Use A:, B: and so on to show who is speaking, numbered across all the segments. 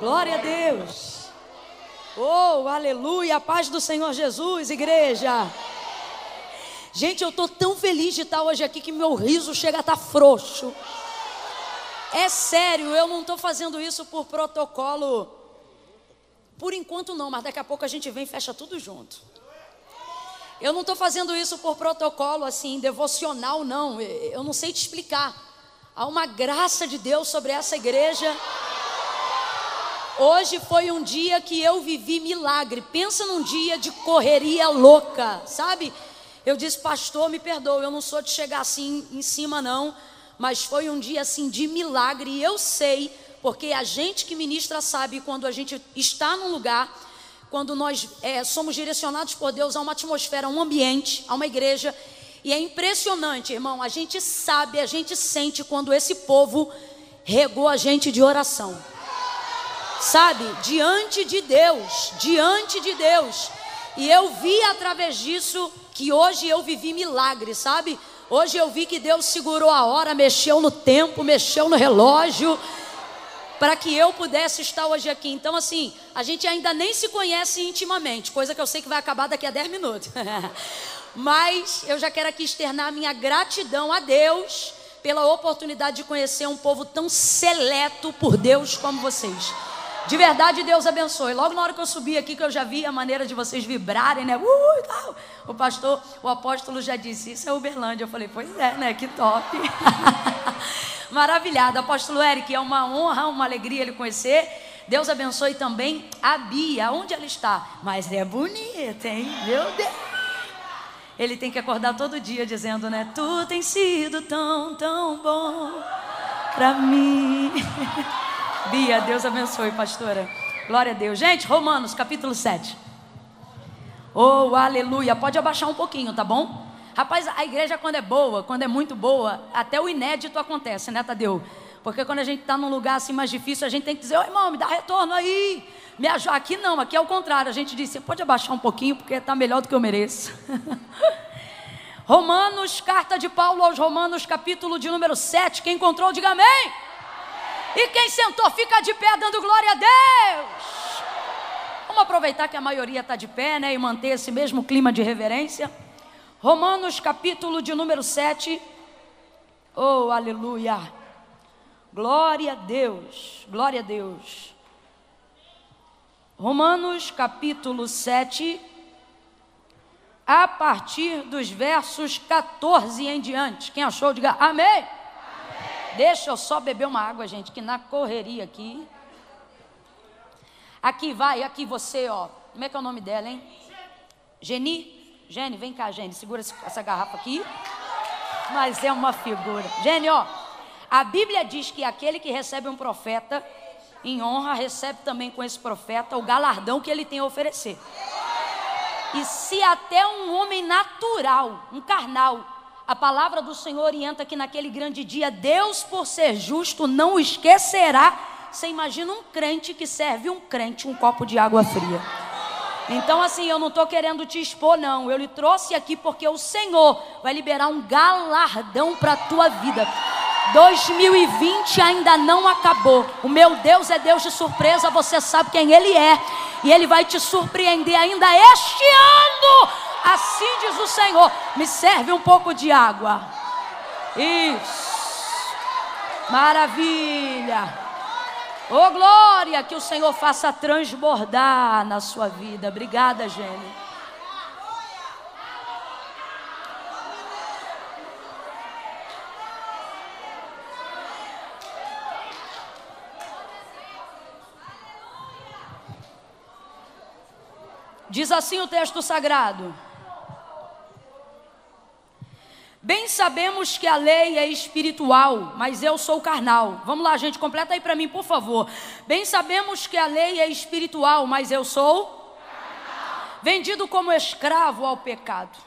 A: Glória a Deus. Oh, aleluia. A paz do Senhor Jesus, igreja. Gente, eu estou tão feliz de estar hoje aqui que meu riso chega a estar tá frouxo. É sério, eu não estou fazendo isso por protocolo. Por enquanto não, mas daqui a pouco a gente vem e fecha tudo junto. Eu não estou fazendo isso por protocolo assim, devocional, não. Eu não sei te explicar. Há uma graça de Deus sobre essa igreja. Hoje foi um dia que eu vivi milagre. Pensa num dia de correria louca, sabe? Eu disse, pastor, me perdoa, eu não sou de chegar assim em cima, não. Mas foi um dia assim de milagre. E eu sei, porque a gente que ministra sabe quando a gente está num lugar, quando nós é, somos direcionados por Deus a uma atmosfera, a um ambiente, a uma igreja. E é impressionante, irmão, a gente sabe, a gente sente quando esse povo regou a gente de oração sabe, diante de Deus, diante de Deus. E eu vi através disso que hoje eu vivi milagre, sabe? Hoje eu vi que Deus segurou a hora, mexeu no tempo, mexeu no relógio, para que eu pudesse estar hoje aqui. Então, assim, a gente ainda nem se conhece intimamente, coisa que eu sei que vai acabar daqui a 10 minutos. Mas eu já quero aqui externar minha gratidão a Deus pela oportunidade de conhecer um povo tão seleto por Deus como vocês. De verdade, Deus abençoe. Logo na hora que eu subi aqui, que eu já vi a maneira de vocês vibrarem, né? Uh, tal. O pastor, o apóstolo já disse: Isso é Uberlândia. Eu falei: Pois é, né? Que top. Maravilhado. Apóstolo Eric, é uma honra, uma alegria ele conhecer. Deus abençoe também a Bia, onde ela está. Mas é bonita, hein? Meu Deus. Ele tem que acordar todo dia dizendo, né? Tu tem sido tão, tão bom pra mim. Bia, Deus abençoe, pastora. Glória a Deus. Gente, Romanos capítulo 7. Oh, aleluia. Pode abaixar um pouquinho, tá bom? Rapaz, a igreja quando é boa, quando é muito boa, até o inédito acontece, né, Tadeu? Porque quando a gente está num lugar assim mais difícil, a gente tem que dizer, ô irmão, me dá retorno aí. Me ajuda. Aqui não, aqui é o contrário. A gente diz, você pode abaixar um pouquinho, porque está melhor do que eu mereço. Romanos, carta de Paulo aos Romanos, capítulo de número 7. Quem encontrou, diga amém. E quem sentou, fica de pé dando glória a Deus. Vamos aproveitar que a maioria está de pé, né? E manter esse mesmo clima de reverência. Romanos, capítulo de número 7. Oh, aleluia. Glória a Deus. Glória a Deus. Romanos, capítulo 7. A partir dos versos 14 em diante. Quem achou, diga amém. Deixa eu só beber uma água, gente, que na correria aqui. Aqui vai, aqui você, ó. Como é que é o nome dela, hein? Geni? Geni, vem cá, Geni. Segura essa garrafa aqui. Mas é uma figura. Geni, ó. A Bíblia diz que aquele que recebe um profeta em honra recebe também com esse profeta o galardão que ele tem a oferecer. E se até um homem natural, um carnal, a palavra do Senhor orienta que naquele grande dia, Deus, por ser justo, não esquecerá. Você imagina um crente que serve um crente um copo de água fria. Então, assim, eu não estou querendo te expor, não. Eu lhe trouxe aqui porque o Senhor vai liberar um galardão para a tua vida. 2020 ainda não acabou. O meu Deus é Deus de surpresa, você sabe quem Ele é. E Ele vai te surpreender ainda este ano Assim diz o Senhor: me serve um pouco de água. Isso. Maravilha. Oh glória, que o Senhor faça transbordar na sua vida. Obrigada, Gênio. Diz assim o texto sagrado. Bem sabemos que a lei é espiritual, mas eu sou carnal. Vamos lá, gente, completa aí para mim, por favor. Bem sabemos que a lei é espiritual, mas eu sou vendido como escravo ao pecado.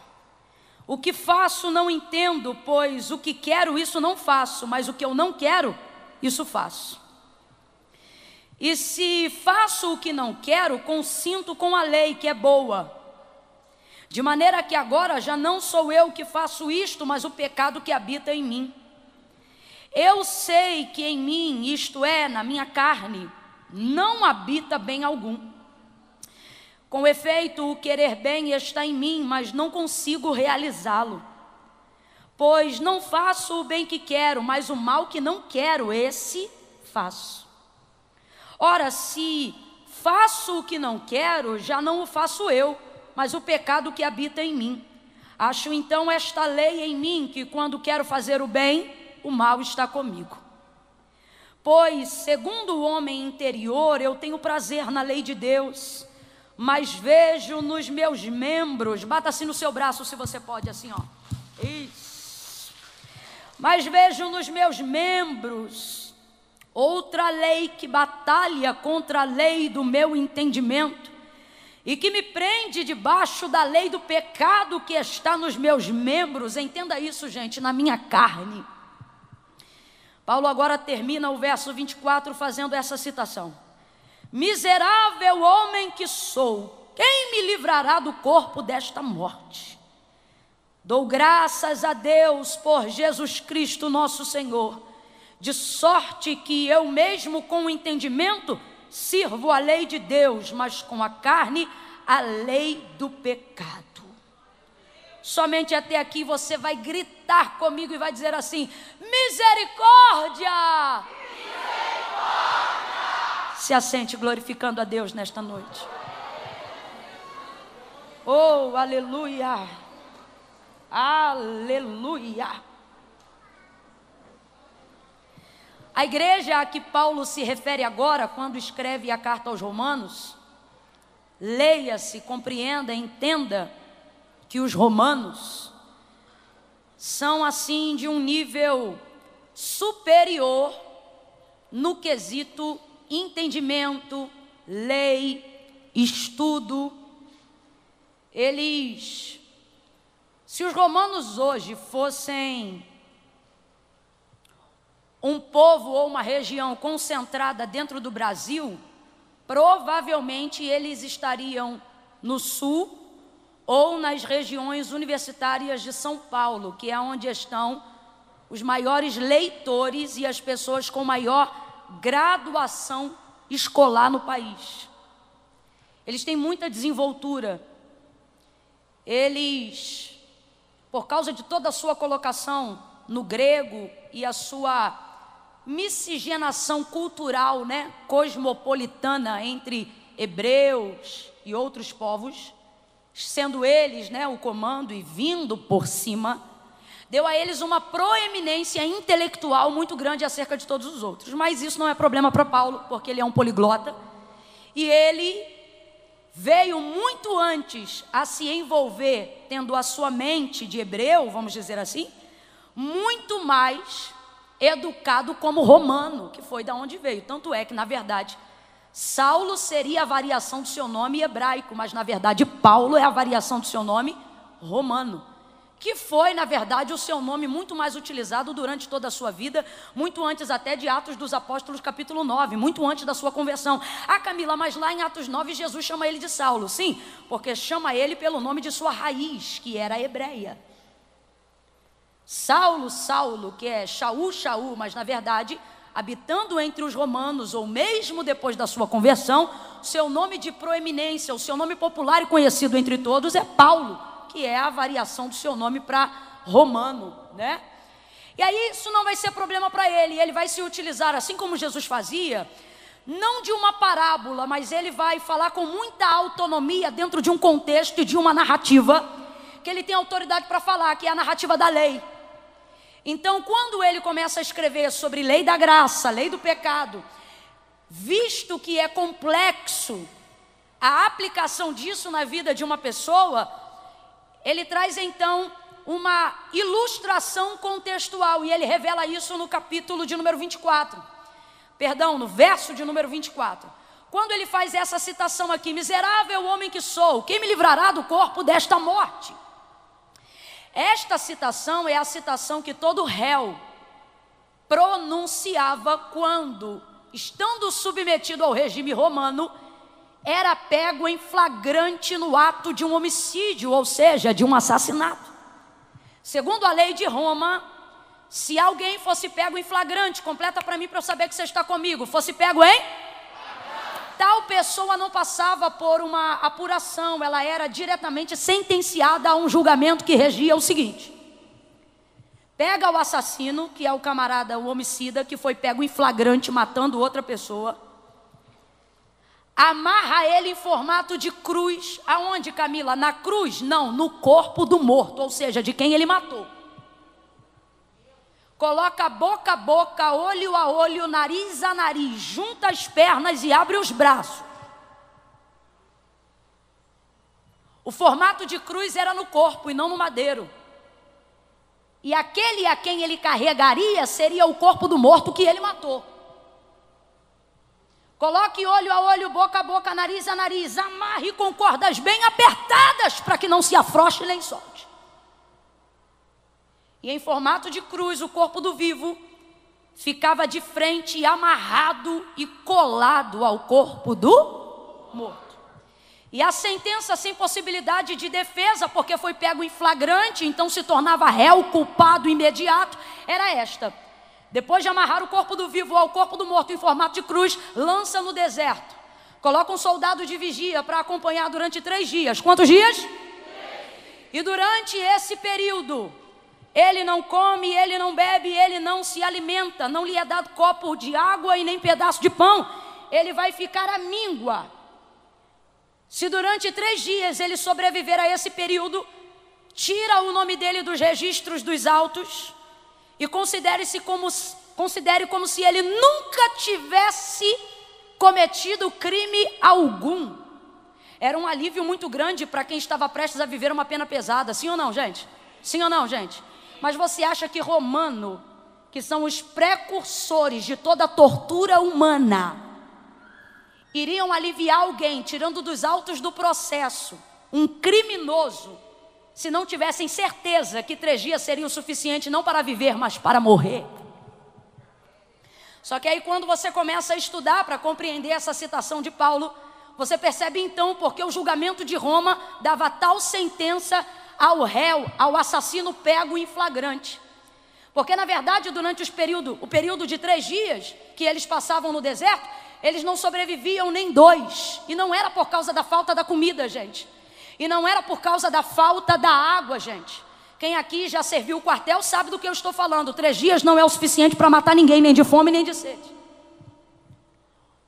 A: O que faço não entendo, pois o que quero isso não faço, mas o que eu não quero, isso faço. E se faço o que não quero, consinto com a lei que é boa. De maneira que agora já não sou eu que faço isto, mas o pecado que habita em mim. Eu sei que em mim, isto é, na minha carne, não habita bem algum. Com efeito, o querer bem está em mim, mas não consigo realizá-lo. Pois não faço o bem que quero, mas o mal que não quero, esse faço. Ora, se faço o que não quero, já não o faço eu mas o pecado que habita em mim. Acho então esta lei em mim, que quando quero fazer o bem, o mal está comigo. Pois, segundo o homem interior, eu tenho prazer na lei de Deus, mas vejo nos meus membros, bata assim no seu braço se você pode, assim, ó. Isso. Mas vejo nos meus membros outra lei que batalha contra a lei do meu entendimento e que me prende debaixo da lei do pecado que está nos meus membros. Entenda isso, gente, na minha carne. Paulo agora termina o verso 24 fazendo essa citação: Miserável homem que sou, quem me livrará do corpo desta morte? Dou graças a Deus por Jesus Cristo, nosso Senhor, de sorte que eu mesmo com o entendimento sirvo a lei de Deus, mas com a carne a lei do pecado. Somente até aqui você vai gritar comigo e vai dizer assim: misericórdia! misericórdia! Se assente glorificando a Deus nesta noite. Oh, aleluia! Aleluia! A igreja a que Paulo se refere agora, quando escreve a carta aos Romanos, leia-se, compreenda, entenda que os romanos são assim de um nível superior no quesito entendimento, lei, estudo. Eles, se os romanos hoje fossem um povo ou uma região concentrada dentro do Brasil, provavelmente eles estariam no sul ou nas regiões universitárias de São Paulo, que é onde estão os maiores leitores e as pessoas com maior graduação escolar no país. Eles têm muita desenvoltura. Eles, por causa de toda a sua colocação no grego e a sua miscigenação cultural, né, cosmopolitana entre hebreus e outros povos, sendo eles, né, o comando e vindo por cima, deu a eles uma proeminência intelectual muito grande acerca de todos os outros. Mas isso não é problema para Paulo, porque ele é um poliglota e ele veio muito antes a se envolver, tendo a sua mente de hebreu, vamos dizer assim, muito mais educado como romano, que foi da onde veio. Tanto é que, na verdade, Saulo seria a variação do seu nome hebraico, mas na verdade Paulo é a variação do seu nome romano, que foi, na verdade, o seu nome muito mais utilizado durante toda a sua vida, muito antes até de Atos dos Apóstolos, capítulo 9, muito antes da sua conversão. Ah, Camila, mas lá em Atos 9 Jesus chama ele de Saulo. Sim, porque chama ele pelo nome de sua raiz, que era hebreia. Saulo, Saulo, que é Shaul, Shaul, mas na verdade, habitando entre os romanos, ou mesmo depois da sua conversão, seu nome de proeminência, o seu nome popular e conhecido entre todos é Paulo, que é a variação do seu nome para romano, né? E aí isso não vai ser problema para ele, ele vai se utilizar, assim como Jesus fazia, não de uma parábola, mas ele vai falar com muita autonomia dentro de um contexto e de uma narrativa que ele tem autoridade para falar, que é a narrativa da lei. Então, quando ele começa a escrever sobre lei da graça, lei do pecado, visto que é complexo a aplicação disso na vida de uma pessoa, ele traz então uma ilustração contextual e ele revela isso no capítulo de número 24. Perdão, no verso de número 24. Quando ele faz essa citação aqui: Miserável homem que sou, quem me livrará do corpo desta morte? Esta citação é a citação que todo réu pronunciava quando, estando submetido ao regime romano, era pego em flagrante no ato de um homicídio, ou seja, de um assassinato. Segundo a lei de Roma, se alguém fosse pego em flagrante, completa para mim para eu saber que você está comigo, fosse pego em Tal pessoa não passava por uma apuração, ela era diretamente sentenciada a um julgamento que regia o seguinte: pega o assassino, que é o camarada, o homicida, que foi pego em flagrante matando outra pessoa, amarra ele em formato de cruz. Aonde, Camila? Na cruz? Não, no corpo do morto, ou seja, de quem ele matou. Coloca boca a boca, olho a olho, nariz a nariz, junta as pernas e abre os braços. O formato de cruz era no corpo e não no madeiro. E aquele a quem ele carregaria seria o corpo do morto que ele matou. Coloque olho a olho, boca a boca, nariz a nariz, amarre com cordas bem apertadas para que não se afroche nem solte e em formato de cruz, o corpo do vivo ficava de frente, amarrado e colado ao corpo do morto. E a sentença sem possibilidade de defesa, porque foi pego em flagrante, então se tornava réu, culpado imediato, era esta. Depois de amarrar o corpo do vivo ao corpo do morto em formato de cruz, lança no deserto. Coloca um soldado de vigia para acompanhar durante três dias. Quantos dias? Três. E durante esse período, ele não come, ele não bebe, ele não se alimenta, não lhe é dado copo de água e nem pedaço de pão, ele vai ficar à míngua. Se durante três dias ele sobreviver a esse período, tira o nome dele dos registros dos autos e considere-se como considere como se ele nunca tivesse cometido crime algum. Era um alívio muito grande para quem estava prestes a viver uma pena pesada, sim ou não, gente? Sim ou não, gente? Mas você acha que Romano, que são os precursores de toda a tortura humana, iriam aliviar alguém, tirando dos autos do processo, um criminoso, se não tivessem certeza que três dias seriam o suficiente não para viver, mas para morrer? Só que aí, quando você começa a estudar para compreender essa citação de Paulo, você percebe então porque o julgamento de Roma dava tal sentença ao réu, ao assassino pego em flagrante. Porque, na verdade, durante período, o período de três dias que eles passavam no deserto, eles não sobreviviam nem dois. E não era por causa da falta da comida, gente. E não era por causa da falta da água, gente. Quem aqui já serviu o quartel sabe do que eu estou falando. Três dias não é o suficiente para matar ninguém, nem de fome, nem de sede.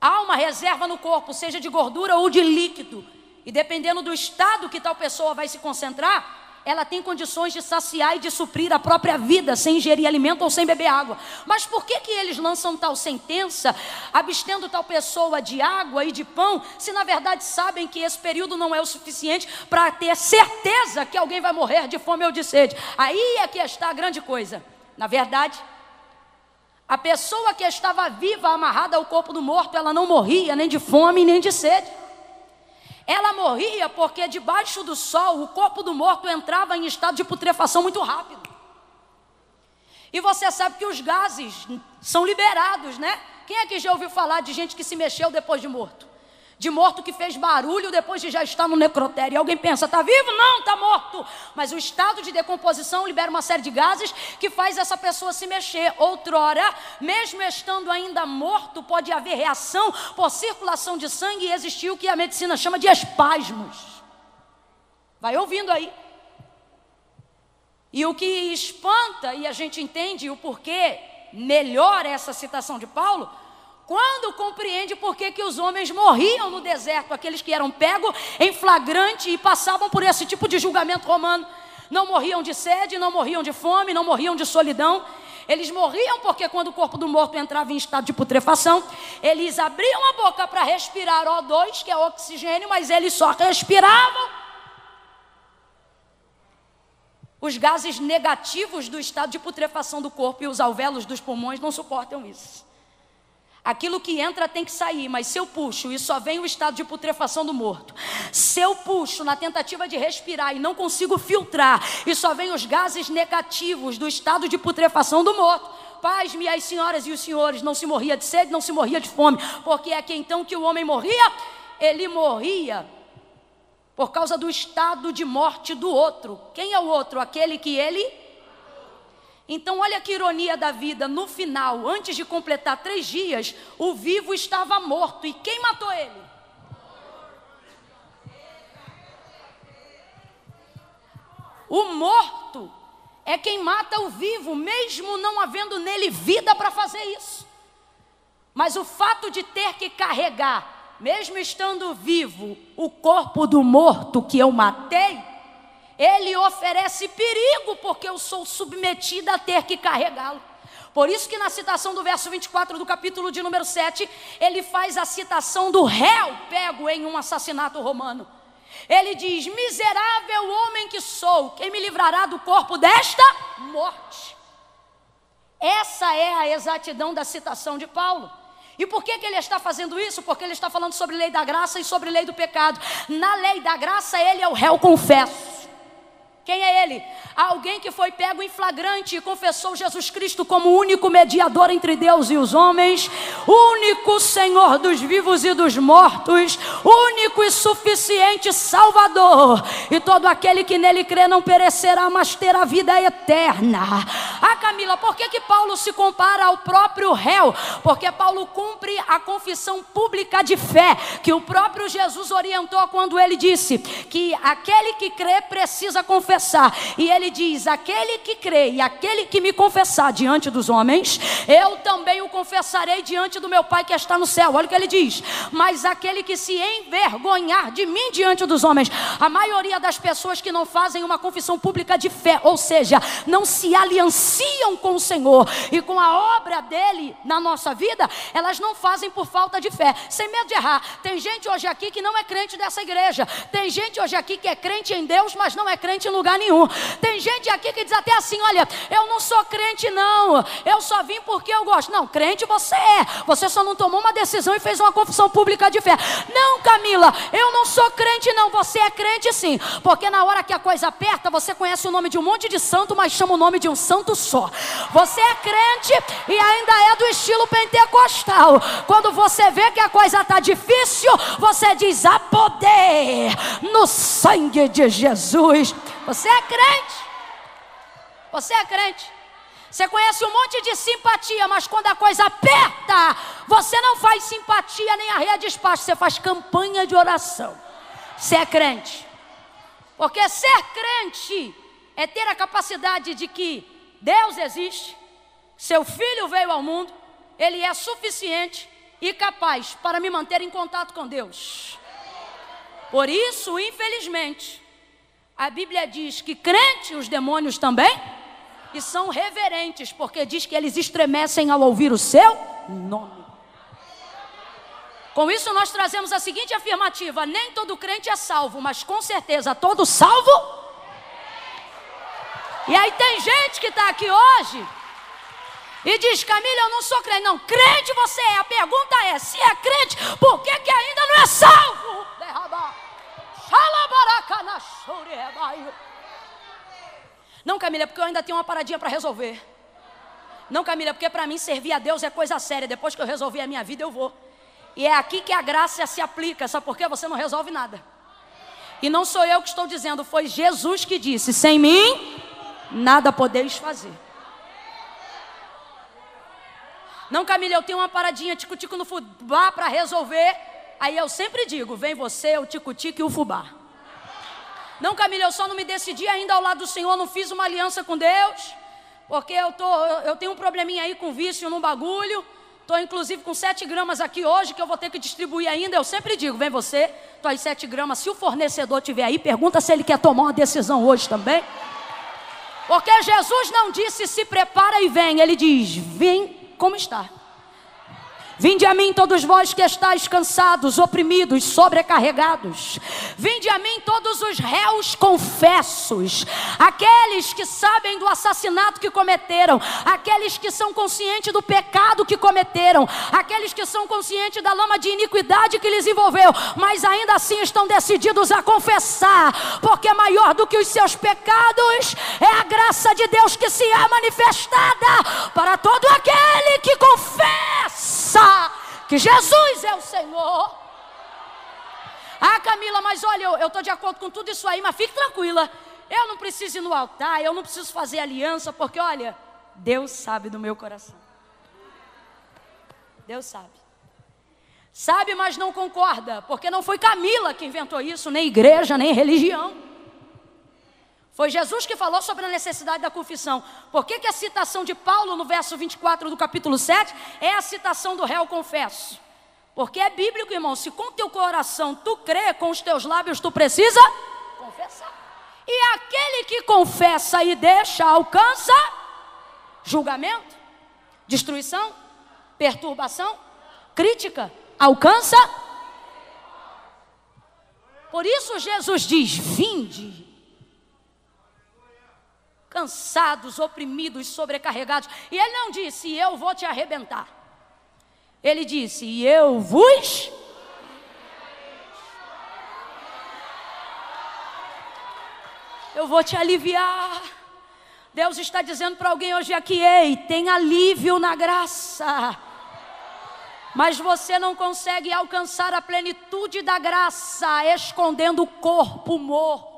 A: Há uma reserva no corpo, seja de gordura ou de líquido, e dependendo do estado que tal pessoa vai se concentrar, ela tem condições de saciar e de suprir a própria vida sem ingerir alimento ou sem beber água. Mas por que, que eles lançam tal sentença, abstendo tal pessoa de água e de pão, se na verdade sabem que esse período não é o suficiente para ter certeza que alguém vai morrer de fome ou de sede? Aí é que está a grande coisa. Na verdade, a pessoa que estava viva, amarrada ao corpo do morto, ela não morria nem de fome nem de sede. Ela morria porque debaixo do sol o corpo do morto entrava em estado de putrefação muito rápido. E você sabe que os gases são liberados, né? Quem é que já ouviu falar de gente que se mexeu depois de morto? de morto que fez barulho depois de já estar no necrotério. E alguém pensa, está vivo? Não, está morto. Mas o estado de decomposição libera uma série de gases que faz essa pessoa se mexer. Outrora, mesmo estando ainda morto, pode haver reação por circulação de sangue e existir o que a medicina chama de espasmos. Vai ouvindo aí. E o que espanta, e a gente entende o porquê, melhora é essa citação de Paulo, quando compreende por que, que os homens morriam no deserto, aqueles que eram pegos em flagrante e passavam por esse tipo de julgamento romano. Não morriam de sede, não morriam de fome, não morriam de solidão. Eles morriam porque, quando o corpo do morto entrava em estado de putrefação, eles abriam a boca para respirar O2, que é oxigênio, mas eles só respiravam. Os gases negativos do estado de putrefação do corpo e os alvéolos dos pulmões não suportam isso. Aquilo que entra tem que sair, mas se eu puxo e só vem o estado de putrefação do morto, se eu puxo na tentativa de respirar e não consigo filtrar e só vem os gases negativos do estado de putrefação do morto, paz-me as senhoras e os senhores, não se morria de sede, não se morria de fome, porque é que então que o homem morria, ele morria por causa do estado de morte do outro. Quem é o outro? Aquele que ele então, olha que ironia da vida: no final, antes de completar três dias, o vivo estava morto. E quem matou ele? O morto é quem mata o vivo, mesmo não havendo nele vida para fazer isso. Mas o fato de ter que carregar, mesmo estando vivo, o corpo do morto que eu matei, ele oferece perigo, porque eu sou submetida a ter que carregá-lo. Por isso que na citação do verso 24 do capítulo de número 7, ele faz a citação do réu pego em um assassinato romano. Ele diz: Miserável homem que sou, quem me livrará do corpo desta morte? Essa é a exatidão da citação de Paulo. E por que, que ele está fazendo isso? Porque ele está falando sobre lei da graça e sobre lei do pecado. Na lei da graça, ele é o réu confesso. Quem é ele? Alguém que foi pego em flagrante e confessou Jesus Cristo como único mediador entre Deus e os homens, único Senhor dos vivos e dos mortos, único e suficiente Salvador. E todo aquele que nele crê não perecerá, mas terá vida eterna. Ah, Camila, por que, que Paulo se compara ao próprio réu? Porque Paulo cumpre a confissão pública de fé que o próprio Jesus orientou quando ele disse que aquele que crê precisa confessar. E ele diz: aquele que crê e aquele que me confessar diante dos homens, eu também o confessarei diante do meu Pai que está no céu. Olha o que ele diz. Mas aquele que se envergonhar de mim diante dos homens, a maioria das pessoas que não fazem uma confissão pública de fé, ou seja, não se aliançam associam com o Senhor e com a obra dele na nossa vida, elas não fazem por falta de fé, sem medo de errar. Tem gente hoje aqui que não é crente dessa igreja, tem gente hoje aqui que é crente em Deus, mas não é crente em lugar nenhum. Tem gente aqui que diz até assim: olha, eu não sou crente, não, eu só vim porque eu gosto. Não, crente você é, você só não tomou uma decisão e fez uma confissão pública de fé. Não, Camila, eu não sou crente, não, você é crente sim, porque na hora que a coisa aperta, você conhece o nome de um monte de santo, mas chama o nome de um santo só. Você é crente e ainda é do estilo pentecostal. Quando você vê que a coisa está difícil, você diz: há poder no sangue de Jesus. Você é crente. Você é crente. Você conhece um monte de simpatia, mas quando a coisa aperta, você não faz simpatia nem arreia de espaço, você faz campanha de oração. Você é crente. Porque ser crente é ter a capacidade de que Deus existe, seu filho veio ao mundo, ele é suficiente e capaz para me manter em contato com Deus. Por isso, infelizmente, a Bíblia diz que crente os demônios também e são reverentes, porque diz que eles estremecem ao ouvir o seu nome. Com isso, nós trazemos a seguinte afirmativa: nem todo crente é salvo, mas com certeza todo salvo e aí tem gente que está aqui hoje e diz, Camila, eu não sou crente. Não, crente você é. A pergunta é, se é crente, por que, que ainda não é salvo? Não, Camila, é porque eu ainda tenho uma paradinha para resolver. Não, Camila, é porque para mim servir a Deus é coisa séria. Depois que eu resolver a minha vida, eu vou. E é aqui que a graça se aplica, sabe por quê? Você não resolve nada. E não sou eu que estou dizendo, foi Jesus que disse: sem mim nada podeis fazer. Não, Camila, eu tenho uma paradinha tico-tico no fubá para resolver. Aí eu sempre digo: vem você, o tico-tico e o fubá. Não, Camila, eu só não me decidi ainda ao lado do Senhor, não fiz uma aliança com Deus, porque eu, tô, eu tenho um probleminha aí com vício no bagulho. Estou inclusive com 7 gramas aqui hoje que eu vou ter que distribuir ainda. Eu sempre digo: vem você, tuas 7 gramas. Se o fornecedor tiver aí, pergunta se ele quer tomar uma decisão hoje também. Porque Jesus não disse se prepara e vem, ele diz: vem como está. Vinde a mim todos vós que estáis cansados, oprimidos, sobrecarregados. Vinde a mim todos os réus confessos, aqueles que sabem do assassinato que cometeram, aqueles que são conscientes do pecado que cometeram, aqueles que são conscientes da lama de iniquidade que lhes envolveu, mas ainda assim estão decididos a confessar, porque maior do que os seus pecados é a graça de Deus que se é manifestada para todo aquele que confessa que Jesus é o Senhor. Ah, Camila, mas olha, eu estou de acordo com tudo isso aí, mas fique tranquila. Eu não preciso ir no altar, eu não preciso fazer aliança, porque olha, Deus sabe do meu coração. Deus sabe. Sabe, mas não concorda, porque não foi Camila que inventou isso, nem igreja, nem religião. Foi Jesus que falou sobre a necessidade da confissão. Por que, que a citação de Paulo no verso 24 do capítulo 7 é a citação do réu confesso? Porque é bíblico, irmão. Se com teu coração tu crê, com os teus lábios tu precisa confessar. E aquele que confessa e deixa, alcança julgamento, destruição, perturbação, crítica, alcança. Por isso Jesus diz: vinde cansados, oprimidos, sobrecarregados. E ele não disse, eu vou te arrebentar. Ele disse, eu vos. Eu vou te aliviar. Deus está dizendo para alguém hoje aqui: ei, tem alívio na graça. Mas você não consegue alcançar a plenitude da graça escondendo o corpo morto.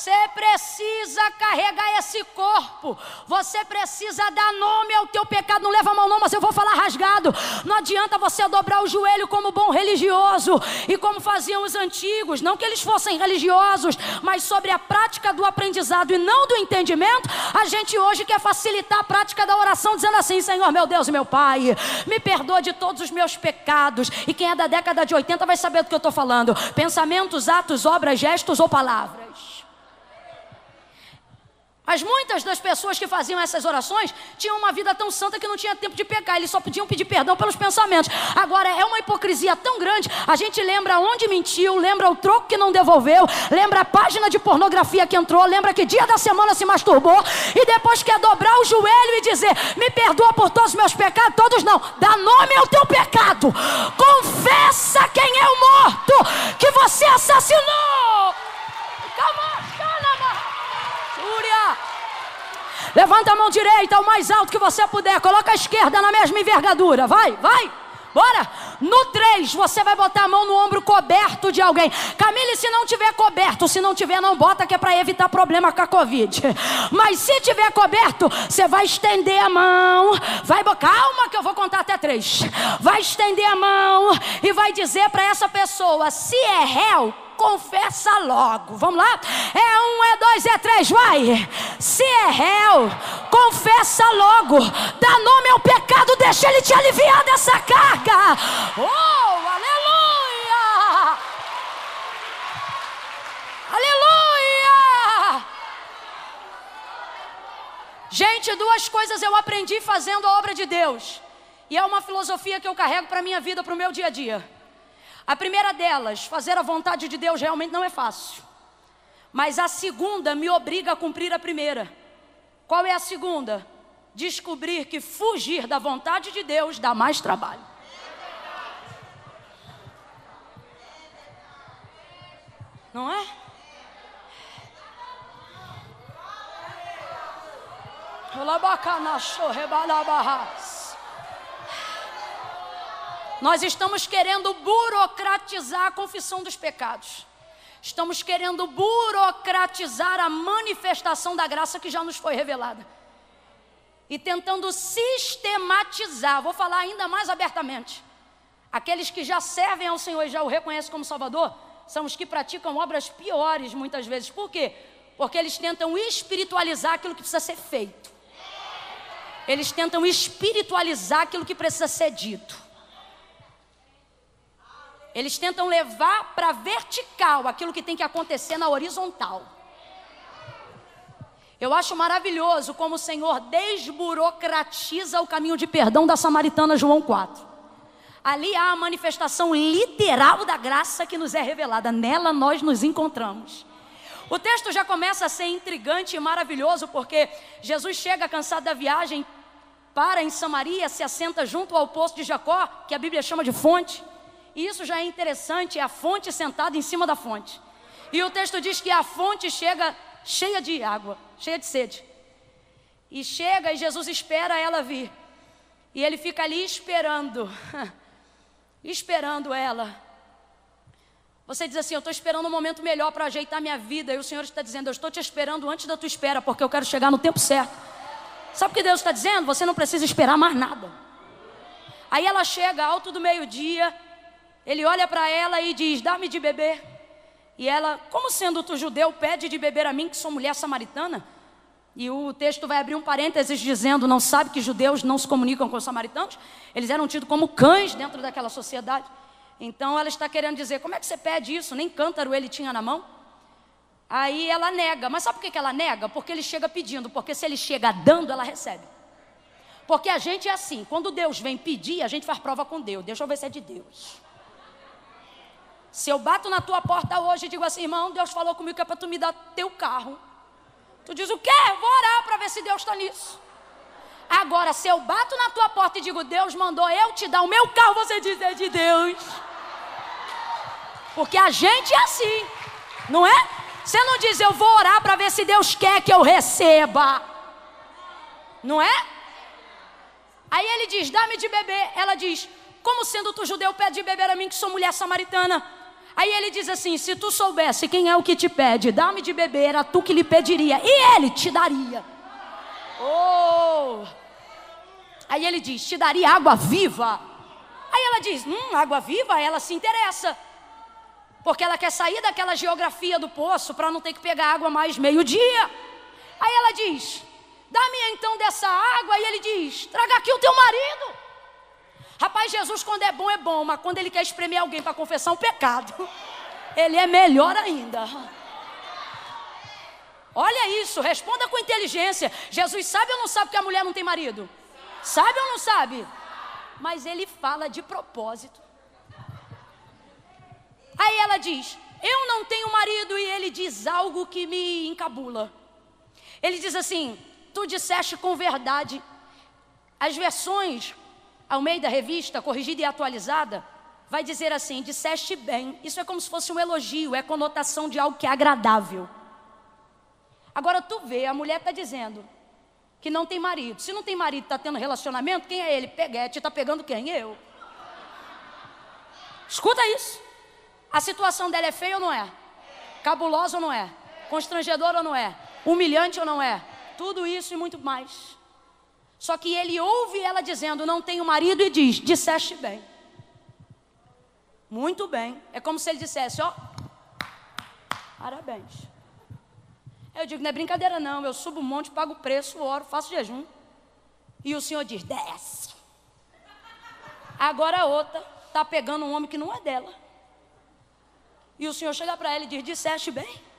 A: Você precisa carregar esse corpo. Você precisa dar nome ao teu pecado. Não leva a mão, não, mas eu vou falar rasgado. Não adianta você dobrar o joelho como bom religioso e como faziam os antigos. Não que eles fossem religiosos, mas sobre a prática do aprendizado e não do entendimento. A gente hoje quer facilitar a prática da oração, dizendo assim: Senhor, meu Deus e meu Pai, me perdoa de todos os meus pecados. E quem é da década de 80 vai saber do que eu estou falando: pensamentos, atos, obras, gestos ou palavras. Mas muitas das pessoas que faziam essas orações tinham uma vida tão santa que não tinha tempo de pecar, eles só podiam pedir perdão pelos pensamentos. Agora é uma hipocrisia tão grande, a gente lembra onde mentiu, lembra o troco que não devolveu, lembra a página de pornografia que entrou, lembra que dia da semana se masturbou e depois quer dobrar o joelho e dizer: "Me perdoa por todos os meus pecados". Todos não. Dá nome ao teu pecado. Confessa quem é o morto que você assassinou. Calma. Levanta a mão direita o mais alto que você puder. Coloca a esquerda na mesma envergadura. Vai, vai. Bora. No 3, você vai botar a mão no ombro coberto de alguém. Camille, se não tiver coberto, se não tiver, não bota, que é para evitar problema com a Covid. Mas se tiver coberto, você vai estender a mão, vai. Calma, que eu vou contar até três. Vai estender a mão e vai dizer para essa pessoa: se é réu, confessa logo. Vamos lá? É um, é dois, é três, vai. Se é réu, confessa logo. Dá nome ao pecado, deixa ele te aliviar dessa carga. Oh, aleluia! Aleluia! Gente, duas coisas eu aprendi fazendo a obra de Deus. E é uma filosofia que eu carrego para a minha vida, para o meu dia a dia. A primeira delas, fazer a vontade de Deus realmente não é fácil. Mas a segunda me obriga a cumprir a primeira. Qual é a segunda? Descobrir que fugir da vontade de Deus dá mais trabalho. Não é? Nós estamos querendo burocratizar a confissão dos pecados. Estamos querendo burocratizar a manifestação da graça que já nos foi revelada. E tentando sistematizar, vou falar ainda mais abertamente. Aqueles que já servem ao Senhor e já o reconhecem como Salvador, são os que praticam obras piores muitas vezes. Por quê? Porque eles tentam espiritualizar aquilo que precisa ser feito. Eles tentam espiritualizar aquilo que precisa ser dito. Eles tentam levar para vertical aquilo que tem que acontecer na horizontal. Eu acho maravilhoso como o Senhor desburocratiza o caminho de perdão da samaritana João 4. Ali há a manifestação literal da graça que nos é revelada, nela nós nos encontramos. O texto já começa a ser intrigante e maravilhoso, porque Jesus chega cansado da viagem, para em Samaria, se assenta junto ao poço de Jacó, que a Bíblia chama de fonte. E isso já é interessante, é a fonte sentada em cima da fonte. E o texto diz que a fonte chega cheia de água, cheia de sede. E chega e Jesus espera ela vir. E ele fica ali esperando. esperando ela. Você diz assim: Eu estou esperando um momento melhor para ajeitar minha vida. E o Senhor está dizendo: Eu estou te esperando antes da tua espera, porque eu quero chegar no tempo certo. Sabe o que Deus está dizendo? Você não precisa esperar mais nada. Aí ela chega alto do meio-dia, ele olha para ela e diz: Dá-me de beber. E ela, como sendo tu judeu, pede de beber a mim, que sou mulher samaritana? E o texto vai abrir um parênteses dizendo: não sabe que judeus não se comunicam com os samaritanos? Eles eram tidos como cães dentro daquela sociedade. Então ela está querendo dizer: como é que você pede isso? Nem cântaro ele tinha na mão. Aí ela nega. Mas sabe por que ela nega? Porque ele chega pedindo. Porque se ele chega dando, ela recebe. Porque a gente é assim: quando Deus vem pedir, a gente faz prova com Deus. Deixa eu ver se é de Deus. Se eu bato na tua porta hoje e digo assim, irmão, Deus falou comigo que é para tu me dar teu carro. Tu diz o quê? Vou orar para ver se Deus está nisso. Agora, se eu bato na tua porta e digo, Deus mandou eu te dar o meu carro, você diz, é de Deus. Porque a gente é assim, não é? Você não diz, eu vou orar para ver se Deus quer que eu receba. Não é? Aí ele diz, dá-me de beber. Ela diz, como sendo tu judeu, pede de beber a mim que sou mulher samaritana. Aí ele diz assim: Se tu soubesse quem é o que te pede, dá-me de beber, a tu que lhe pediria, e ele te daria. Oh! Aí ele diz: Te daria água viva. Aí ela diz: Hum, água viva, ela se interessa. Porque ela quer sair daquela geografia do poço para não ter que pegar água mais meio-dia. Aí ela diz: Dá-me então dessa água. E ele diz: Traga aqui o teu marido. Rapaz, Jesus, quando é bom, é bom, mas quando ele quer espremer alguém para confessar um pecado, ele é melhor ainda. Olha isso, responda com inteligência. Jesus sabe ou não sabe que a mulher não tem marido? Sabe ou não sabe? Mas ele fala de propósito. Aí ela diz: Eu não tenho marido, e ele diz algo que me encabula. Ele diz assim: Tu disseste com verdade. As versões Almeida Revista, corrigida e atualizada, vai dizer assim: disseste bem. Isso é como se fosse um elogio, é conotação de algo que é agradável. Agora tu vê, a mulher está dizendo que não tem marido. Se não tem marido, está tendo relacionamento, quem é ele? Peguete, está pegando quem? Eu. Escuta isso. A situação dela é feia ou não é? Cabulosa ou não é? Constrangedora ou não é? Humilhante ou não é? Tudo isso e muito mais. Só que ele ouve ela dizendo: Não tenho marido, e diz: Disseste bem. Muito bem. É como se ele dissesse: Ó, parabéns. Eu digo: Não é brincadeira, não. Eu subo um monte, pago o preço, oro, faço jejum. E o senhor diz: Desce. Agora a outra está pegando um homem que não é dela. E o senhor chega para ela e diz: Disseste bem.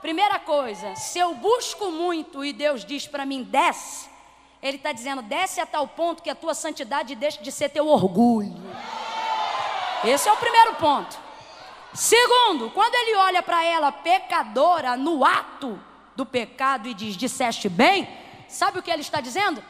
A: Primeira coisa, se eu busco muito e Deus diz para mim, desce, Ele está dizendo, desce a tal ponto que a tua santidade deixe de ser teu orgulho. Esse é o primeiro ponto. Segundo, quando ele olha para ela, pecadora, no ato do pecado, e diz: Disseste bem, sabe o que ele está dizendo?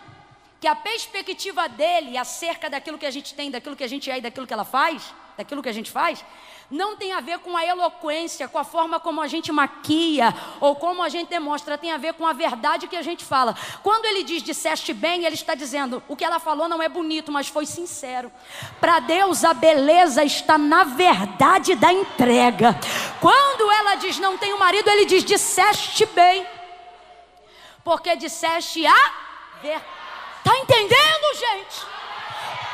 A: Que a perspectiva dele acerca daquilo que a gente tem, daquilo que a gente é e daquilo que ela faz, daquilo que a gente faz, não tem a ver com a eloquência, com a forma como a gente maquia ou como a gente demonstra, tem a ver com a verdade que a gente fala. Quando ele diz disseste bem, ele está dizendo o que ela falou não é bonito, mas foi sincero. Para Deus, a beleza está na verdade da entrega. Quando ela diz não tenho marido, ele diz disseste bem, porque disseste a verdade. Está entendendo, gente?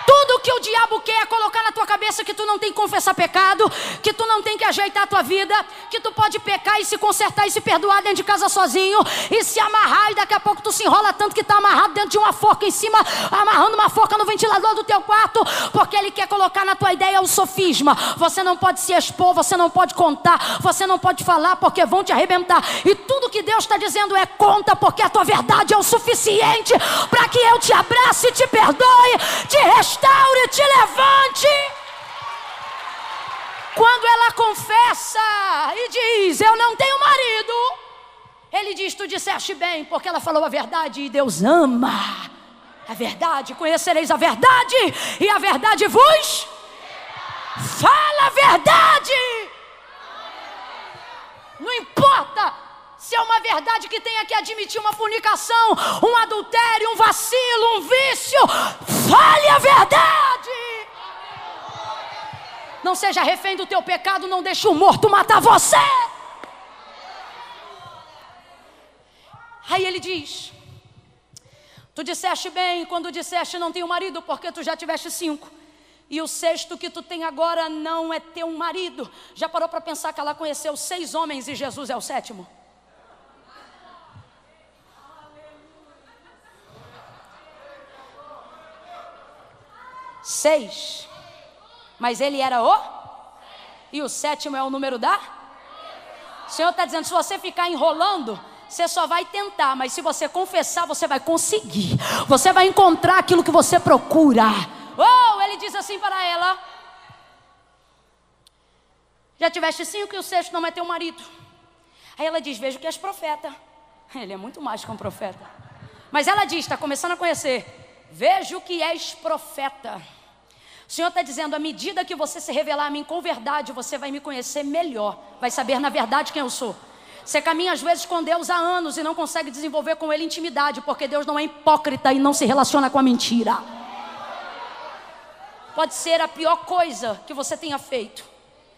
A: Tudo que o diabo quer é colocar na tua cabeça que tu não tem que confessar pecado, que tu não tem que ajeitar a tua vida, que tu pode pecar e se consertar e se perdoar dentro de casa sozinho e se amarrar e daqui a pouco tu se enrola tanto que está amarrado dentro de uma forca em cima, amarrando uma forca no ventilador do teu quarto, porque ele quer colocar na tua ideia o sofisma. Você não pode se expor, você não pode contar, você não pode falar porque vão te arrebentar. E tudo que Deus está dizendo é conta, porque a tua verdade é o suficiente para que eu te abrace, te perdoe, te respeite restaure, te levante. Quando ela confessa e diz: Eu não tenho marido, ele diz: Tu disseste bem, porque ela falou a verdade e Deus ama a verdade. Conhecereis a verdade e a verdade vos. Fala a verdade. Não importa se é uma verdade que tenha que admitir uma fornicação, um adultério, um vacilo, um vício, fale a verdade. Não seja refém do teu pecado, não deixe o morto matar você. Aí ele diz: Tu disseste bem quando disseste não tenho marido, porque tu já tiveste cinco. E o sexto que tu tem agora não é teu marido. Já parou para pensar que ela conheceu seis homens e Jesus é o sétimo? seis. Mas ele era o? E o sétimo é o número da? O Senhor está dizendo: se você ficar enrolando, você só vai tentar, mas se você confessar, você vai conseguir. Você vai encontrar aquilo que você procura. Oh, ele diz assim para ela: Já tiveste cinco e o sexto não é teu marido. Aí ela diz: Vejo que és profeta. Ele é muito mais que um profeta. Mas ela diz: Está começando a conhecer. Vejo que és profeta. O Senhor está dizendo: à medida que você se revelar a mim com verdade, você vai me conhecer melhor, vai saber na verdade quem eu sou. Você caminha às vezes com Deus há anos e não consegue desenvolver com Ele intimidade, porque Deus não é hipócrita e não se relaciona com a mentira. Pode ser a pior coisa que você tenha feito.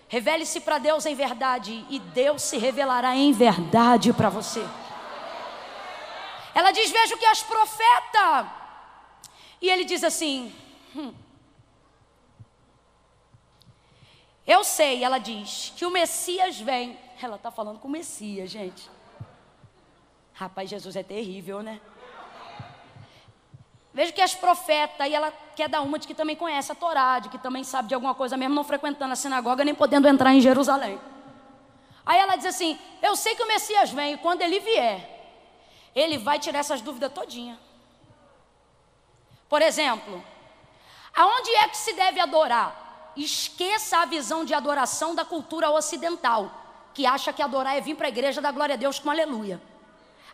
A: Revele-se para Deus em verdade e Deus se revelará em verdade para você. Ela diz: Vejo que as profeta. E ele diz assim: hum, Eu sei, ela diz, que o Messias vem. Ela está falando com o Messias, gente. Rapaz, Jesus é terrível, né? Vejo que as profetas, e ela quer dar uma de que também conhece a Torá, de que também sabe de alguma coisa, mesmo não frequentando a sinagoga, nem podendo entrar em Jerusalém. Aí ela diz assim: Eu sei que o Messias vem, e quando ele vier, ele vai tirar essas dúvidas todinha. Por exemplo, aonde é que se deve adorar? esqueça a visão de adoração da cultura ocidental, que acha que adorar é vir para a igreja da glória a Deus com aleluia.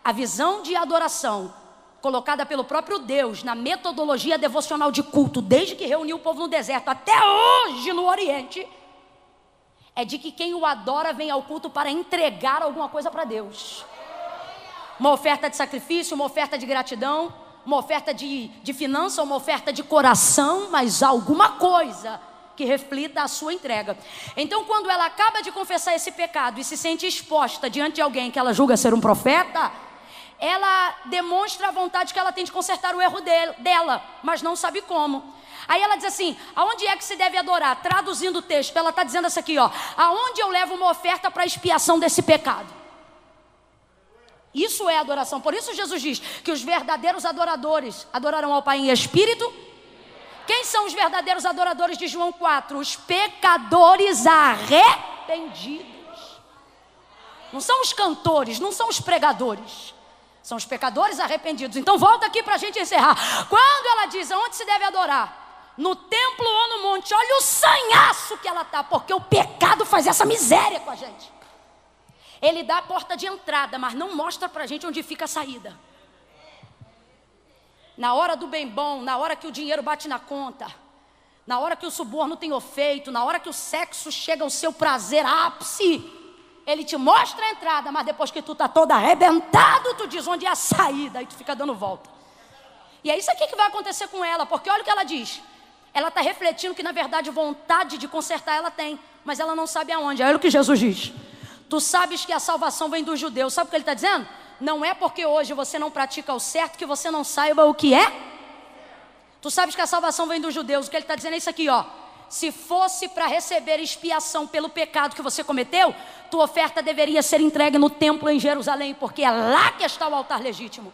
A: A visão de adoração colocada pelo próprio Deus na metodologia devocional de culto, desde que reuniu o povo no deserto até hoje no Oriente, é de que quem o adora vem ao culto para entregar alguma coisa para Deus. Uma oferta de sacrifício, uma oferta de gratidão, uma oferta de, de finança, uma oferta de coração, mas alguma coisa que reflita a sua entrega. Então, quando ela acaba de confessar esse pecado e se sente exposta diante de alguém que ela julga ser um profeta, ela demonstra a vontade que ela tem de consertar o erro dela, mas não sabe como. Aí ela diz assim: aonde é que se deve adorar? Traduzindo o texto, ela está dizendo isso assim aqui, ó. Aonde eu levo uma oferta para expiação desse pecado? Isso é adoração. Por isso Jesus diz que os verdadeiros adoradores adorarão ao Pai em espírito quem são os verdadeiros adoradores de João 4? Os pecadores arrependidos. Não são os cantores, não são os pregadores. São os pecadores arrependidos. Então volta aqui para a gente encerrar. Quando ela diz aonde se deve adorar, no templo ou no monte, olha o sanhaço que ela está, porque o pecado faz essa miséria com a gente. Ele dá a porta de entrada, mas não mostra para a gente onde fica a saída na hora do bem bom, na hora que o dinheiro bate na conta, na hora que o suborno tem ofeito, na hora que o sexo chega ao seu prazer ápice, ele te mostra a entrada, mas depois que tu está todo arrebentado, tu diz onde é a saída e tu fica dando volta. E é isso aqui que vai acontecer com ela, porque olha o que ela diz. Ela está refletindo que na verdade vontade de consertar ela tem, mas ela não sabe aonde. Olha o que Jesus diz. Tu sabes que a salvação vem dos judeus. Sabe o que ele está dizendo? Não é porque hoje você não pratica o certo que você não saiba o que é. Tu sabes que a salvação vem dos judeus. O que ele está dizendo é isso aqui, ó. Se fosse para receber expiação pelo pecado que você cometeu, tua oferta deveria ser entregue no templo em Jerusalém, porque é lá que está o altar legítimo.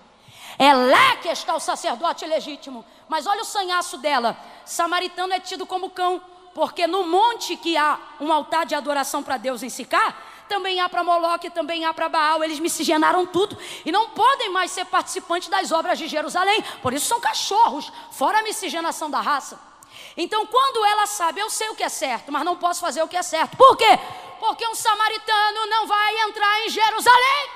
A: É lá que está o sacerdote legítimo. Mas olha o sanhaço dela. Samaritano é tido como cão, porque no monte que há um altar de adoração para Deus em Sicá, também há para Moloque, também há para Baal. Eles miscigenaram tudo e não podem mais ser participantes das obras de Jerusalém. Por isso são cachorros, fora a miscigenação da raça. Então, quando ela sabe, eu sei o que é certo, mas não posso fazer o que é certo. Por quê? Porque um samaritano não vai entrar em Jerusalém.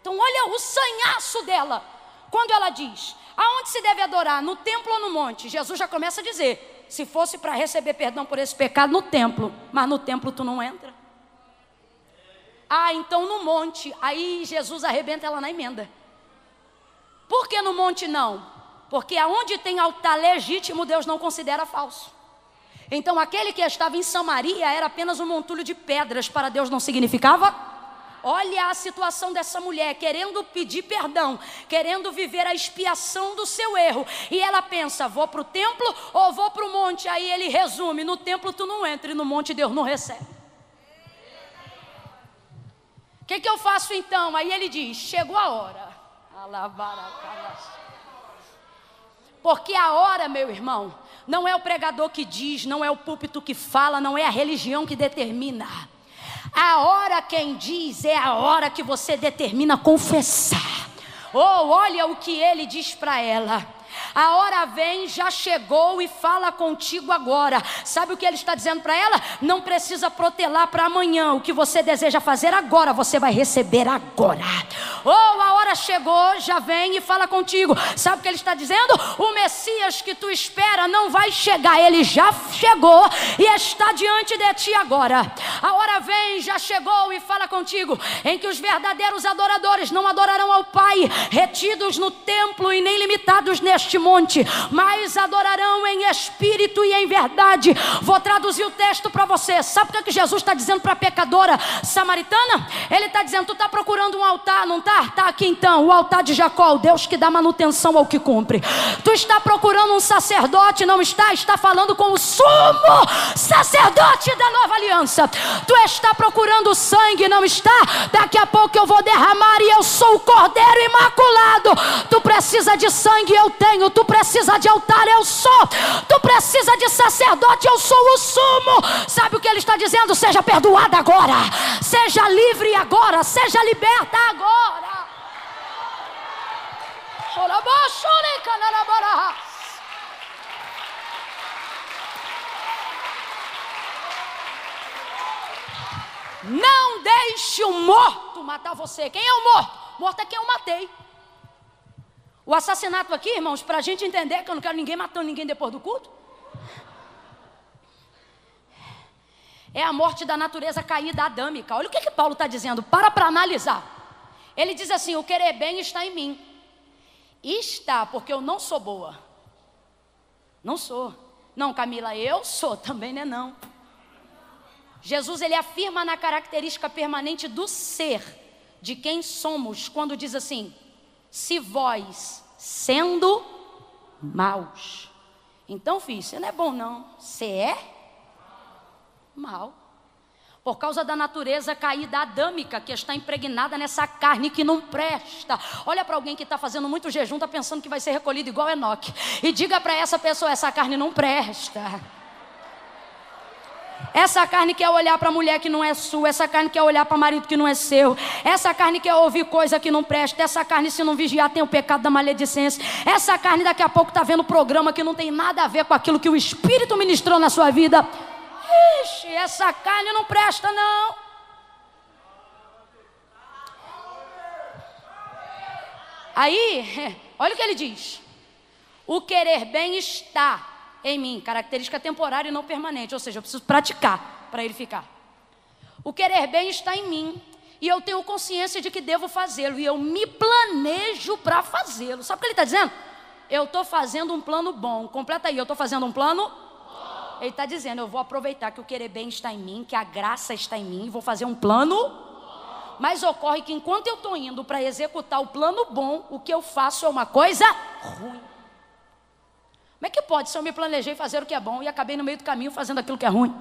A: Então, olha o sanhaço dela. Quando ela diz: Aonde se deve adorar? No templo ou no monte? Jesus já começa a dizer: Se fosse para receber perdão por esse pecado, no templo. Mas no templo tu não entra. Ah, então no monte. Aí Jesus arrebenta ela na emenda. Por que no monte não? Porque aonde tem altar legítimo, Deus não considera falso. Então aquele que estava em Samaria era apenas um montulho de pedras, para Deus não significava Olha a situação dessa mulher, querendo pedir perdão, querendo viver a expiação do seu erro. E ela pensa: vou para o templo ou vou para o monte? Aí ele resume: no templo tu não entra e no monte Deus não recebe que, que eu faço então? Aí ele diz: chegou a hora. Porque a hora, meu irmão, não é o pregador que diz, não é o púlpito que fala, não é a religião que determina. A hora quem diz é a hora que você determina confessar. Ou oh, olha o que ele diz para ela. A hora vem, já chegou e fala contigo agora. Sabe o que ele está dizendo para ela? Não precisa protelar para amanhã. O que você deseja fazer agora, você vai receber agora. Ou oh, a hora chegou, já vem e fala contigo. Sabe o que ele está dizendo? O Messias que tu espera não vai chegar, ele já chegou e está diante de ti agora. A hora vem, já chegou e fala contigo, em que os verdadeiros adoradores não adorarão ao Pai, retidos no templo e nem limitados neste monte, mas adorarão em espírito e em verdade. Vou traduzir o texto para você. Sabe o que, é Jesus está dizendo para a pecadora samaritana? Ele está dizendo: Tu está procurando um altar, não está? Está aqui então, o altar de Jacó, o Deus que dá manutenção ao que cumpre. Tu está procurando um sacerdote, não está? Está falando com o sumo sacerdote da nova aliança. Tu está procurando sangue, não está? Daqui a pouco eu vou derramar e eu sou o cordeiro imaculado. Tu precisa de sangue, eu tenho tu precisa de altar, eu sou. Tu precisa de sacerdote, eu sou o sumo. Sabe o que ele está dizendo? Seja perdoada agora. Seja livre agora, seja liberta agora. Não deixe o morto matar você. Quem é o morto? morto é quem eu matei. O assassinato aqui, irmãos, para a gente entender que eu não quero ninguém matando ninguém depois do culto. É a morte da natureza caída adâmica. Olha o que, que Paulo está dizendo, para para analisar. Ele diz assim: o querer bem está em mim. Está, porque eu não sou boa. Não sou. Não, Camila, eu sou, também não é não. Jesus ele afirma na característica permanente do ser, de quem somos, quando diz assim: se vós sendo maus. Então, filho, você não é bom, não. Você é mal. Por causa da natureza caída adâmica que está impregnada nessa carne que não presta. Olha para alguém que está fazendo muito jejum, está pensando que vai ser recolhido igual Enoque. E diga para essa pessoa: essa carne não presta. Essa carne quer olhar para a mulher que não é sua, essa carne quer olhar para o marido que não é seu, essa carne quer ouvir coisa que não presta, essa carne, se não vigiar, tem o pecado da maledicência, essa carne daqui a pouco está vendo programa que não tem nada a ver com aquilo que o Espírito ministrou na sua vida. Ixi, essa carne não presta, não. Aí, olha o que ele diz: o querer bem está em mim, característica temporária e não permanente, ou seja, eu preciso praticar para ele ficar. O querer bem está em mim e eu tenho consciência de que devo fazê-lo e eu me planejo para fazê-lo. Sabe o que ele está dizendo? Eu estou fazendo um plano bom. Completa aí, eu estou fazendo um plano. Ele está dizendo, eu vou aproveitar que o querer bem está em mim, que a graça está em mim, vou fazer um plano. Mas ocorre que enquanto eu estou indo para executar o plano bom, o que eu faço é uma coisa ruim. Como é que pode se eu me planejei fazer o que é bom e acabei no meio do caminho fazendo aquilo que é ruim?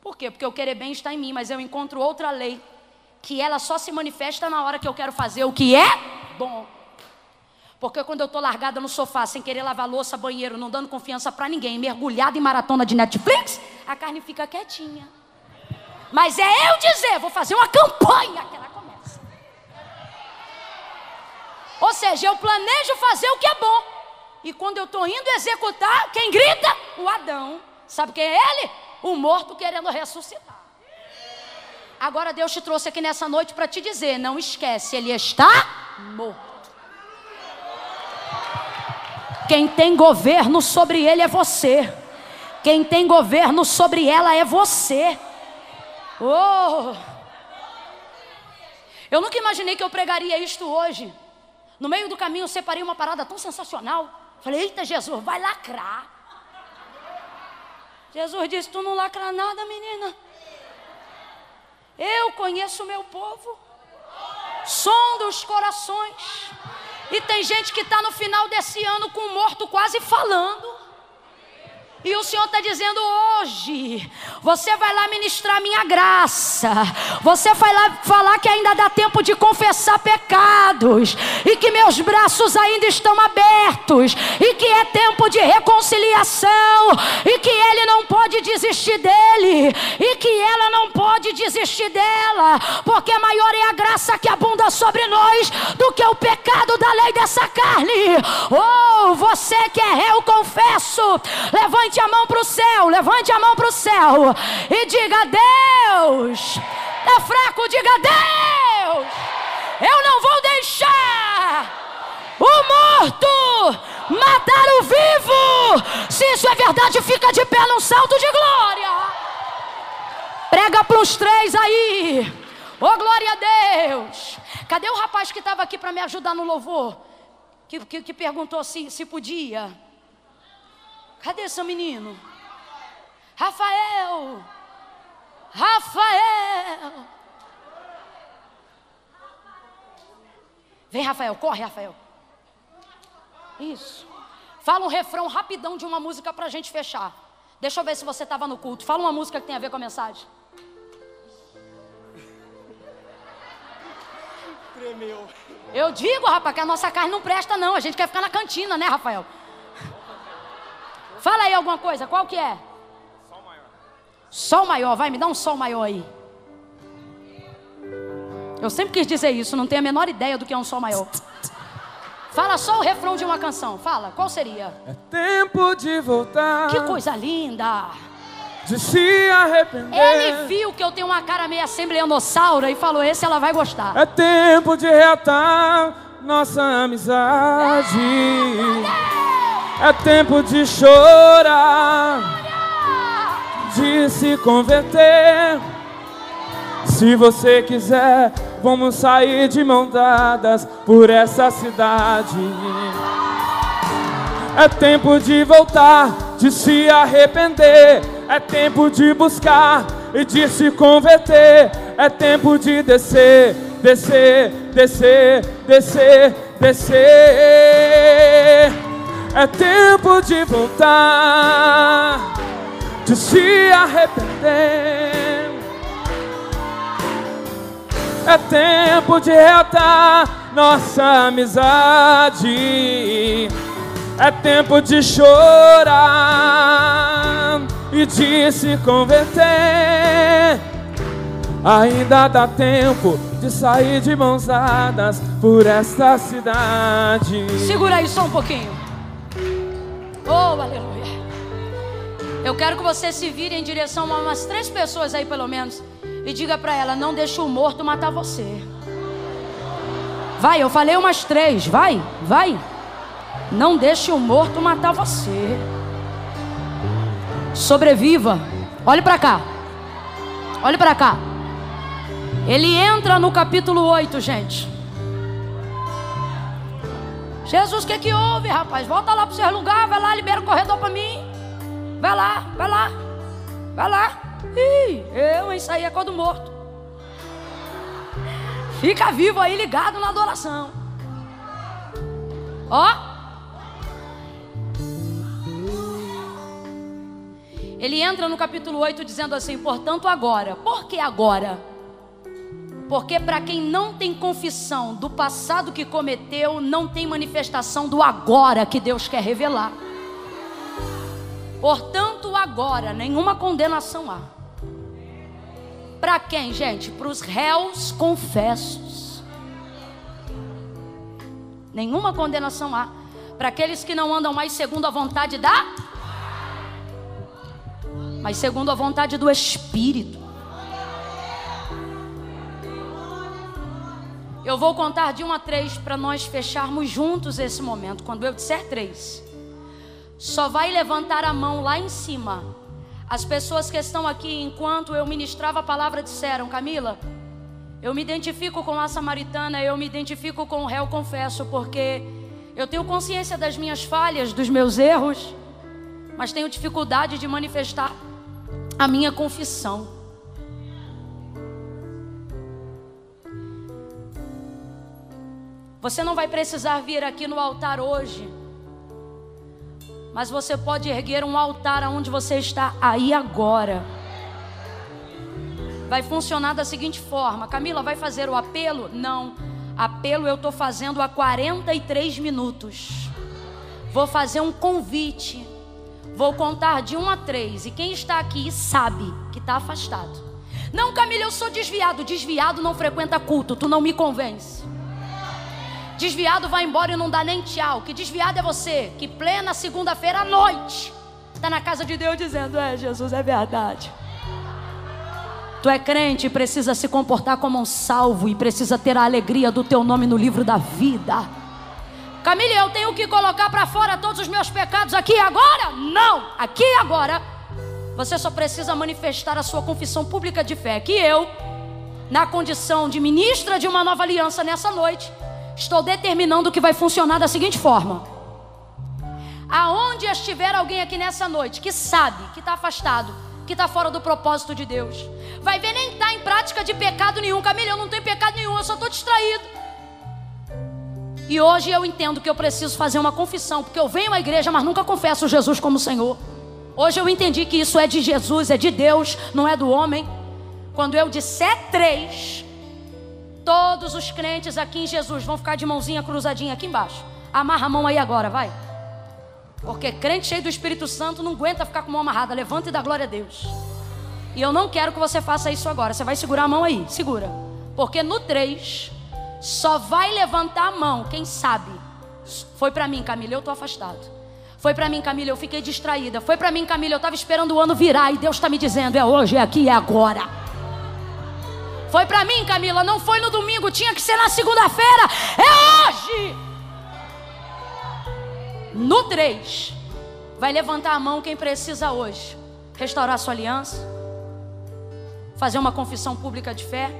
A: Por quê? Porque eu querer bem está em mim, mas eu encontro outra lei que ela só se manifesta na hora que eu quero fazer o que é bom. Porque quando eu estou largada no sofá, sem querer lavar louça, banheiro, não dando confiança para ninguém, mergulhada em maratona de Netflix, a carne fica quietinha. Mas é eu dizer, vou fazer uma campanha que ela começa. Ou seja, eu planejo fazer o que é bom. E quando eu estou indo executar, quem grita? O Adão. Sabe quem é ele? O morto querendo ressuscitar. Agora Deus te trouxe aqui nessa noite para te dizer: não esquece, ele está morto. Quem tem governo sobre ele é você. Quem tem governo sobre ela é você. Oh! Eu nunca imaginei que eu pregaria isto hoje. No meio do caminho, eu separei uma parada tão sensacional. Falei, eita Jesus, vai lacrar. Jesus disse, tu não lacra nada, menina. Eu conheço o meu povo. Som dos corações. E tem gente que está no final desse ano com o morto quase falando. E o Senhor está dizendo hoje: você vai lá ministrar minha graça, você vai lá falar que ainda dá tempo de confessar pecados, e que meus braços ainda estão abertos, e que é tempo de reconciliação, e que ele não pode desistir dele, e que ela não pode desistir dela, porque maior é a graça que abunda sobre nós do que o pecado da lei dessa carne. Ou oh, você que é réu, confesso, levante Levante a mão para o céu, levante a mão para o céu e diga: Deus, é fraco, diga: Deus, eu não vou deixar o morto matar o vivo. Se isso é verdade, fica de pé num salto de glória. Prega para os três aí. Oh, glória a Deus. Cadê o rapaz que estava aqui para me ajudar no louvor? Que, que, que perguntou se, se podia. Cadê seu menino? Rafael! Rafael! Vem, Rafael, corre, Rafael. Isso. Fala um refrão rapidão de uma música para a gente fechar. Deixa eu ver se você estava no culto. Fala uma música que tem a ver com a mensagem. Tremeu. Eu digo, rapaz, que a nossa carne não presta, não. A gente quer ficar na cantina, né, Rafael? Fala aí alguma coisa, qual que é? Sol maior. Sol maior, vai, me dá um sol maior aí. Eu sempre quis dizer isso, não tenho a menor ideia do que é um sol maior. Fala só o refrão de uma canção, fala, qual seria?
B: É tempo de voltar.
A: Que coisa linda!
B: De se arrepender.
A: Ele viu que eu tenho uma cara meio assembleanossaura e falou: esse ela vai gostar.
B: É tempo de reatar nossa amizade. É, é tempo de chorar, de se converter. Se você quiser, vamos sair de mão dadas por essa cidade. É tempo de voltar, de se arrepender. É tempo de buscar e de se converter. É tempo de descer, descer, descer, descer, descer. É tempo de voltar, de se arrepender. É tempo de reatar nossa amizade. É tempo de chorar e de se converter. Ainda dá tempo de sair de mãos dadas por esta cidade.
A: Segura aí só um pouquinho. Oh, aleluia. Eu quero que você se vire em direção a umas três pessoas aí, pelo menos, e diga para ela: não deixe o morto matar você. Vai, eu falei umas três. Vai, vai. Não deixe o morto matar você. Sobreviva. Olhe para cá. Olhe para cá. Ele entra no capítulo 8, gente. Jesus, o que, que houve, rapaz? Volta lá para o seu lugar, vai lá, libera o corredor para mim. Vai lá, vai lá, vai lá. Ih, eu, hein, saí é quando morto. Fica vivo aí, ligado na adoração. Ó. Ele entra no capítulo 8 dizendo assim: portanto, agora. Por que agora? Porque para quem não tem confissão do passado que cometeu, não tem manifestação do agora que Deus quer revelar. Portanto, agora nenhuma condenação há. Para quem, gente? Para os réus confessos. Nenhuma condenação há. Para aqueles que não andam mais segundo a vontade da, mas segundo a vontade do Espírito. Eu vou contar de um a três para nós fecharmos juntos esse momento. Quando eu disser três, só vai levantar a mão lá em cima. As pessoas que estão aqui enquanto eu ministrava a palavra disseram: Camila, eu me identifico com a samaritana, eu me identifico com o réu, confesso, porque eu tenho consciência das minhas falhas, dos meus erros, mas tenho dificuldade de manifestar a minha confissão. Você não vai precisar vir aqui no altar hoje. Mas você pode erguer um altar aonde você está aí agora. Vai funcionar da seguinte forma: Camila, vai fazer o apelo? Não. Apelo eu estou fazendo há 43 minutos. Vou fazer um convite. Vou contar de 1 um a 3. E quem está aqui sabe que está afastado. Não, Camila, eu sou desviado. Desviado não frequenta culto. Tu não me convence. Desviado vai embora e não dá nem tchau. Que desviado é você que plena segunda-feira à noite está na casa de Deus dizendo: É, Jesus, é verdade. Tu é crente, e precisa se comportar como um salvo e precisa ter a alegria do teu nome no livro da vida. Camille, eu tenho que colocar para fora todos os meus pecados aqui e agora? Não! Aqui e agora você só precisa manifestar a sua confissão pública de fé. Que eu, na condição de ministra de uma nova aliança nessa noite, estou determinando que vai funcionar da seguinte forma: aonde estiver alguém aqui nessa noite que sabe que está afastado, que está fora do propósito de Deus, vai ver nem está em prática de pecado nenhum. Camila, eu não tenho pecado nenhum, eu só estou distraído. E hoje eu entendo que eu preciso fazer uma confissão, porque eu venho à igreja, mas nunca confesso Jesus como Senhor. Hoje eu entendi que isso é de Jesus, é de Deus, não é do homem. Quando eu disser três, Todos os crentes aqui em Jesus vão ficar de mãozinha cruzadinha aqui embaixo. Amarra a mão aí agora, vai. Porque crente cheio do Espírito Santo não aguenta ficar com a mão amarrada. Levanta e dá glória a Deus. E eu não quero que você faça isso agora. Você vai segurar a mão aí, segura. Porque no 3, só vai levantar a mão, quem sabe. Foi para mim, Camila, eu tô afastado. Foi para mim, Camila, eu fiquei distraída. Foi para mim, Camila, eu estava esperando o ano virar e Deus está me dizendo: é hoje, é aqui, é agora. Foi para mim, Camila, não foi no domingo, tinha que ser na segunda-feira. É hoje. No 3, vai levantar a mão quem precisa hoje restaurar sua aliança, fazer uma confissão pública de fé,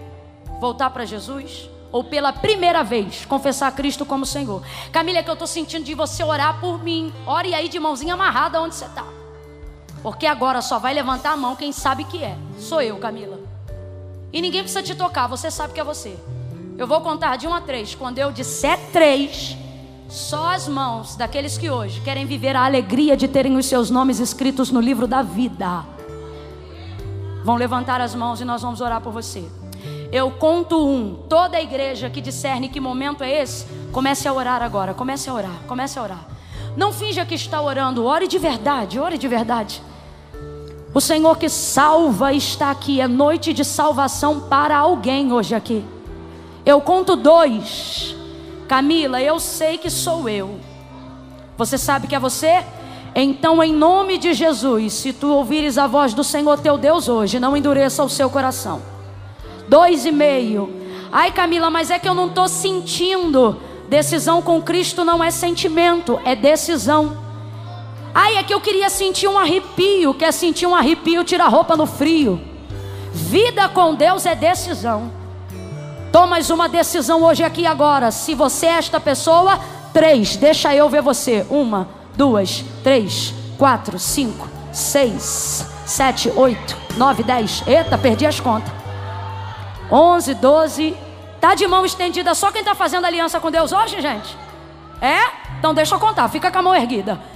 A: voltar para Jesus ou pela primeira vez confessar Cristo como Senhor. Camila, é que eu estou sentindo de você orar por mim. Ore aí de mãozinha amarrada onde você está. Porque agora só vai levantar a mão quem sabe que é. Sou eu, Camila. E ninguém precisa te tocar, você sabe que é você. Eu vou contar de um a três. Quando eu disser três, só as mãos daqueles que hoje querem viver a alegria de terem os seus nomes escritos no livro da vida vão levantar as mãos e nós vamos orar por você. Eu conto um. Toda a igreja que discerne que momento é esse, comece a orar agora. Comece a orar, comece a orar. Não finja que está orando, ore de verdade, ore de verdade. O Senhor que salva está aqui. É noite de salvação para alguém hoje aqui. Eu conto dois. Camila, eu sei que sou eu. Você sabe que é você? Então, em nome de Jesus, se tu ouvires a voz do Senhor teu Deus hoje, não endureça o seu coração. Dois e meio. Ai, Camila, mas é que eu não estou sentindo. Decisão com Cristo não é sentimento, é decisão. Ai, é que eu queria sentir um arrepio. Quer sentir um arrepio, tira a roupa no frio. Vida com Deus é decisão. Tomas uma decisão hoje, aqui e agora. Se você é esta pessoa, três, deixa eu ver você. Uma, duas, três, quatro, cinco, seis, sete, oito, nove, dez. Eita, perdi as contas. Onze, doze. Tá de mão estendida só quem está fazendo aliança com Deus hoje, gente? É? Então deixa eu contar, fica com a mão erguida.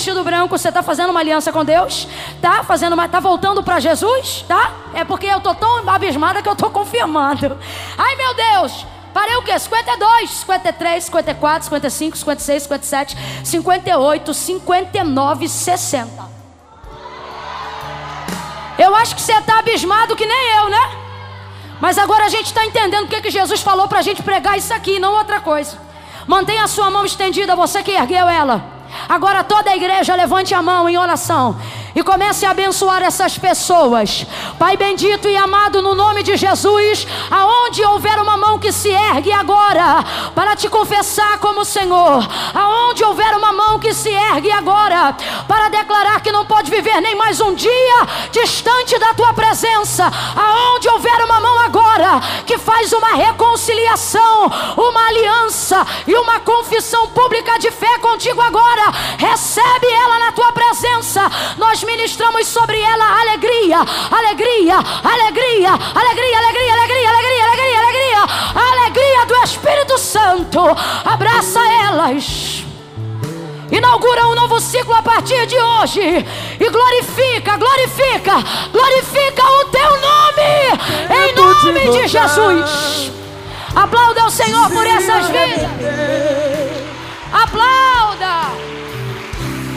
A: vestido branco, você está fazendo uma aliança com Deus? Tá fazendo uma, tá voltando para Jesus? Tá? É porque eu tô tão abismada que eu tô confirmando. Ai meu Deus! Parei o quê? 52, 53, 54, 55, 56, 57, 58, 59, 60. Eu acho que você está abismado que nem eu, né? Mas agora a gente está entendendo o que Jesus falou para a gente pregar isso aqui, não outra coisa. Mantenha a sua mão estendida, você que ergueu ela. Agora toda a igreja levante a mão em oração e comece a abençoar essas pessoas. Pai bendito e amado, no nome de Jesus, aonde houver uma mão que se ergue agora para te confessar como Senhor, aonde houver uma mão que se ergue agora para declarar que não pode viver nem mais um dia distante da tua presença, aonde houver uma mão agora que faz uma reconciliação, uma aliança e uma confissão pública de fé contigo agora, recebe ela na tua presença. Nós nós ministramos sobre ela alegria, alegria, alegria, alegria, alegria, alegria, alegria, alegria, alegria, alegria do Espírito Santo. Abraça elas. Inaugura um novo ciclo a partir de hoje. E glorifica, glorifica, glorifica o teu nome. Em nome de Jesus. Aplauda o Senhor por essas vidas. É. Aplauda.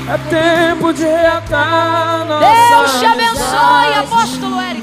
B: É tempo de reatar nossa
A: Deus te abençoe, apóstolo Eric.